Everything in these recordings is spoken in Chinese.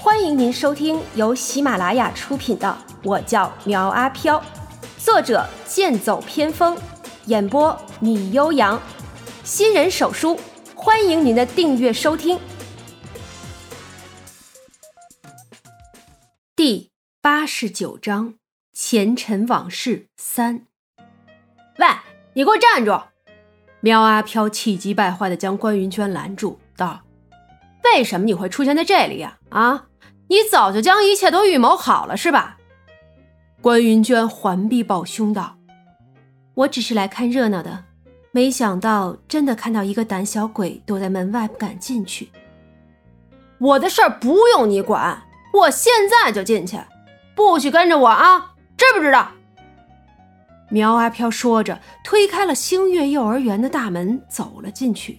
欢迎您收听由喜马拉雅出品的《我叫苗阿飘》，作者剑走偏锋，演播米悠扬，新人手书，欢迎您的订阅收听。第八十九章：前尘往事三。喂，你给我站住！苗阿飘气急败坏的将关云娟拦住，道：“为什么你会出现在这里呀？啊，你早就将一切都预谋好了是吧？”关云娟环臂抱胸道：“我只是来看热闹的，没想到真的看到一个胆小鬼躲在门外不敢进去。我的事儿不用你管，我现在就进去，不许跟着我啊，知不知道？”苗阿飘说着，推开了星月幼儿园的大门，走了进去。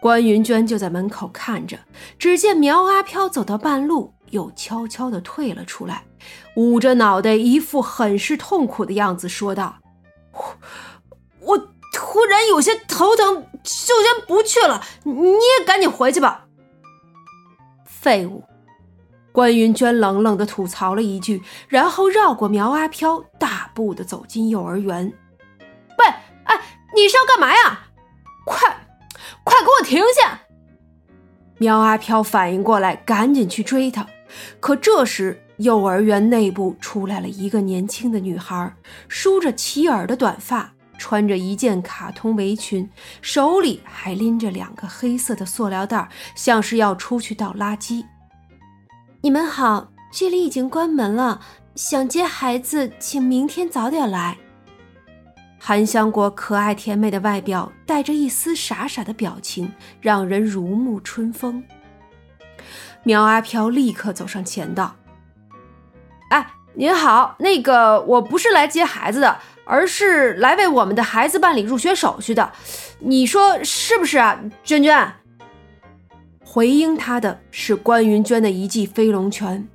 关云娟就在门口看着，只见苗阿飘走到半路，又悄悄地退了出来，捂着脑袋，一副很是痛苦的样子，说道：“我突然有些头疼，就先不去了。你也赶紧回去吧。”废物。关云娟冷冷地吐槽了一句，然后绕过苗阿飘，大步地走进幼儿园。喂，哎，你是要干嘛呀？快，停下！苗阿飘反应过来，赶紧去追他。可这时，幼儿园内部出来了一个年轻的女孩，梳着齐耳的短发，穿着一件卡通围裙，手里还拎着两个黑色的塑料袋，像是要出去倒垃圾。你们好，这里已经关门了。想接孩子，请明天早点来。韩香果可爱甜美的外表，带着一丝傻傻的表情，让人如沐春风。苗阿飘立刻走上前道：“哎，您好，那个我不是来接孩子的，而是来为我们的孩子办理入学手续的。你说是不是啊，娟娟？”回应他的是关云娟的一记飞龙拳，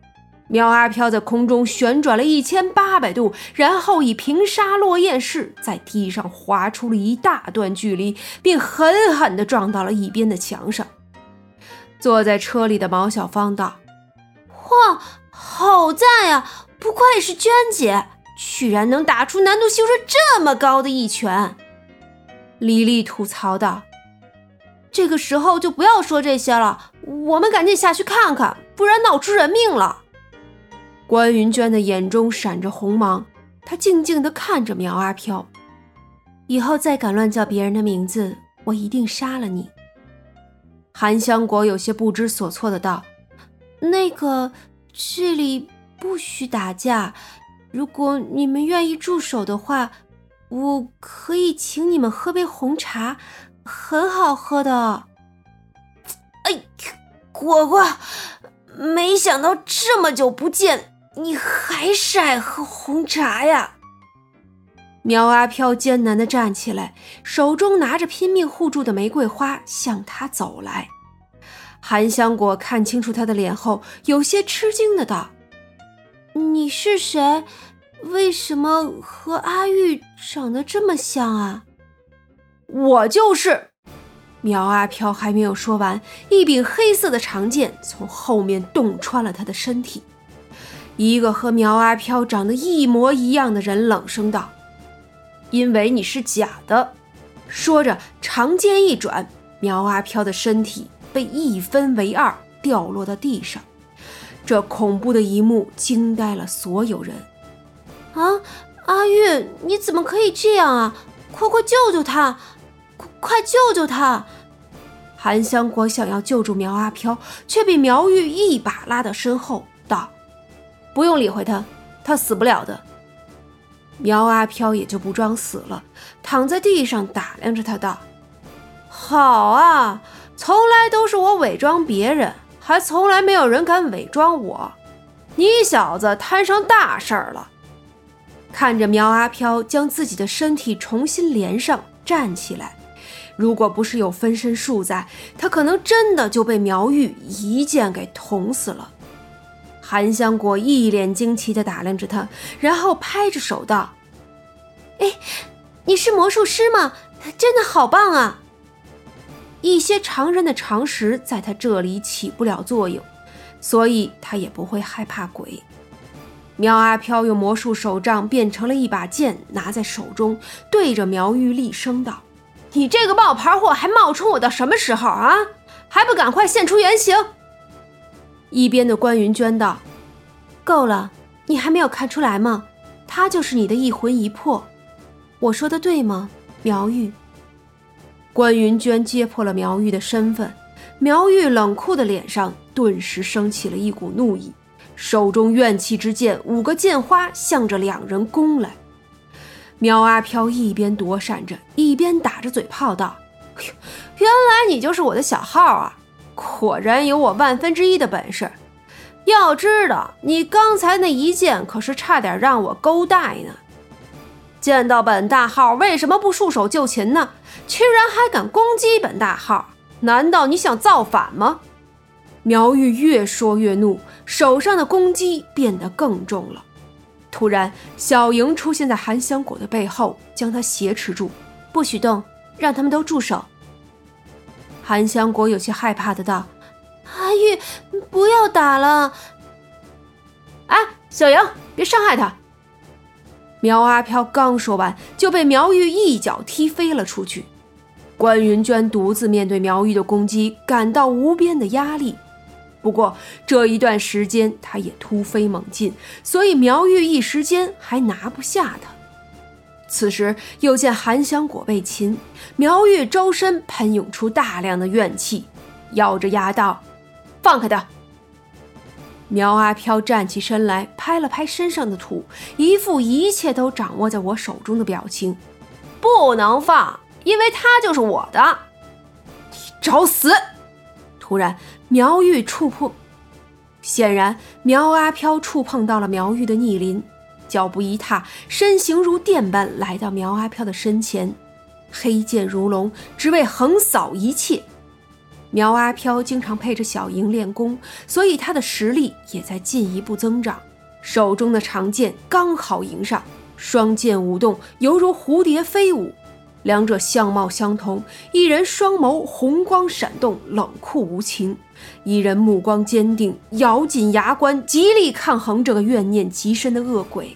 苗阿飘在空中旋转了一千八百度，然后以平沙落雁式在地上划出了一大段距离，并狠狠地撞到了一边的墙上。坐在车里的毛小芳道：“哇，好赞呀！不愧是娟姐，居然能打出难度系数这么高的一拳。”李丽吐槽道。这个时候就不要说这些了，我们赶紧下去看看，不然闹出人命了。关云娟的眼中闪着红芒，她静静地看着苗阿飘。以后再敢乱叫别人的名字，我一定杀了你。韩香果有些不知所措的道：“那个，这里不许打架，如果你们愿意住手的话，我可以请你们喝杯红茶。”很好喝的，哎，果果，没想到这么久不见，你还是爱喝红茶呀！苗阿飘艰难的站起来，手中拿着拼命护住的玫瑰花，向他走来。韩香果看清楚他的脸后，有些吃惊的道：“你是谁？为什么和阿玉长得这么像啊？”我就是苗阿飘，还没有说完，一柄黑色的长剑从后面洞穿了他的身体。一个和苗阿飘长得一模一样的人冷声道：“因为你是假的。”说着，长剑一转，苗阿飘的身体被一分为二，掉落到地上。这恐怖的一幕惊呆了所有人。啊，阿玉，你怎么可以这样啊？快快救救他！快快救救他！韩香果想要救助苗阿飘，却被苗玉一把拉到身后，道：“不用理会他，他死不了的。”苗阿飘也就不装死了，躺在地上打量着他，道：“好啊，从来都是我伪装别人，还从来没有人敢伪装我。你小子摊上大事儿了！”看着苗阿飘将自己的身体重新连上，站起来。如果不是有分身术在，他可能真的就被苗玉一剑给捅死了。韩香果一脸惊奇地打量着他，然后拍着手道：“哎，你是魔术师吗？真的好棒啊！”一些常人的常识在他这里起不了作用，所以他也不会害怕鬼。苗阿飘用魔术手杖变成了一把剑，拿在手中，对着苗玉厉声道：“你这个冒牌货还冒充我到什么时候啊？还不赶快现出原形！”一边的关云娟道：“够了，你还没有看出来吗？他就是你的一魂一魄。我说的对吗，苗玉？”关云娟揭破了苗玉的身份，苗玉冷酷的脸上顿时升起了一股怒意。手中怨气之剑，五个剑花向着两人攻来。苗阿飘一边躲闪着，一边打着嘴炮道：“原来你就是我的小号啊！果然有我万分之一的本事。要知道，你刚才那一剑可是差点让我勾带呢。见到本大号，为什么不束手就擒呢？居然还敢攻击本大号？难道你想造反吗？”苗玉越说越怒，手上的攻击变得更重了。突然，小莹出现在韩香果的背后，将他挟持住，不许动，让他们都住手。韩香果有些害怕的道：“阿玉，不要打了！哎，小莹，别伤害他！”苗阿飘刚说完，就被苗玉一脚踢飞了出去。关云娟独自面对苗玉的攻击，感到无边的压力。不过这一段时间，他也突飞猛进，所以苗玉一时间还拿不下他。此时又见韩香果被擒，苗玉周身喷涌出大量的怨气，咬着牙道：“放开他！”苗阿飘站起身来，拍了拍身上的土，一副一切都掌握在我手中的表情：“不能放，因为他就是我的。你找死！”突然。苗玉触碰，显然苗阿飘触碰到了苗玉的逆鳞，脚步一踏，身形如电般来到苗阿飘的身前，黑剑如龙，只为横扫一切。苗阿飘经常陪着小莹练功，所以他的实力也在进一步增长，手中的长剑刚好迎上，双剑舞动，犹如蝴蝶飞舞。两者相貌相同，一人双眸红光闪动，冷酷无情；一人目光坚定，咬紧牙关，极力抗衡这个怨念极深的恶鬼。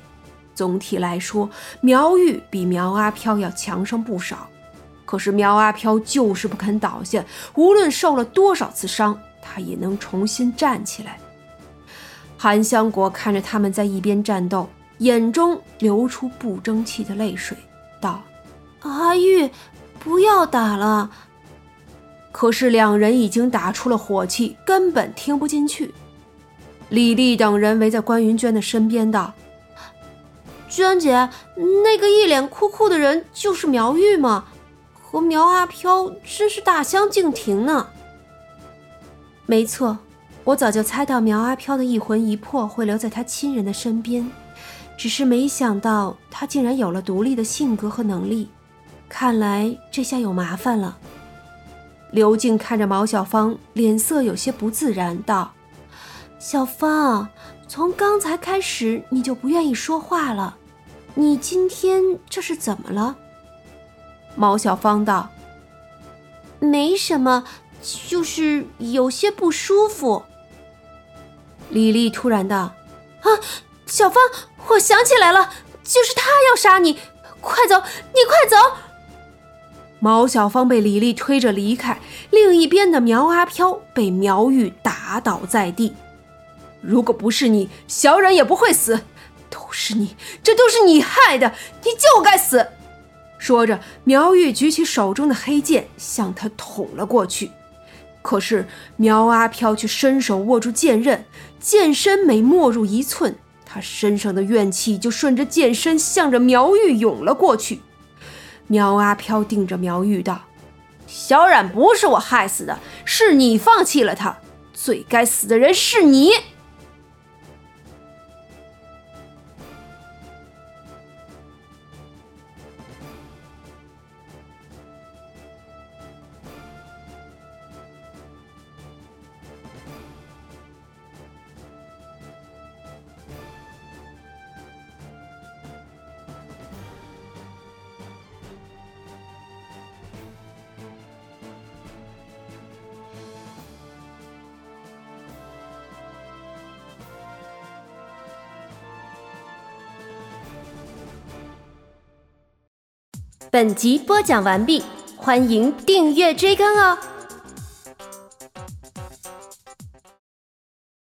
总体来说，苗玉比苗阿飘要强上不少。可是苗阿飘就是不肯倒下，无论受了多少次伤，他也能重新站起来。韩香国看着他们在一边战斗，眼中流出不争气的泪水，道。阿玉，不要打了。可是两人已经打出了火气，根本听不进去。李丽等人围在关云娟的身边，道：“娟姐，那个一脸酷酷的人就是苗玉吗？和苗阿飘真是大相径庭呢。”没错，我早就猜到苗阿飘的一魂一魄会留在他亲人的身边，只是没想到他竟然有了独立的性格和能力。看来这下有麻烦了。刘静看着毛小芳，脸色有些不自然，道：“小芳，从刚才开始你就不愿意说话了，你今天这是怎么了？”毛小芳道：“没什么，就是有些不舒服。”李丽突然道：“啊，小芳，我想起来了，就是他要杀你，快走，你快走！”毛小芳被李丽推着离开，另一边的苗阿飘被苗玉打倒在地。如果不是你，小冉也不会死。是你，这都是你害的，你就该死！说着，苗玉举起手中的黑剑向他捅了过去。可是苗阿飘却伸手握住剑刃，剑身每没入一寸，他身上的怨气就顺着剑身向着苗玉涌了过去。苗阿飘盯着苗玉道：“小冉不是我害死的，是你放弃了他，最该死的人是你。”本集播讲完毕，欢迎订阅追更哦。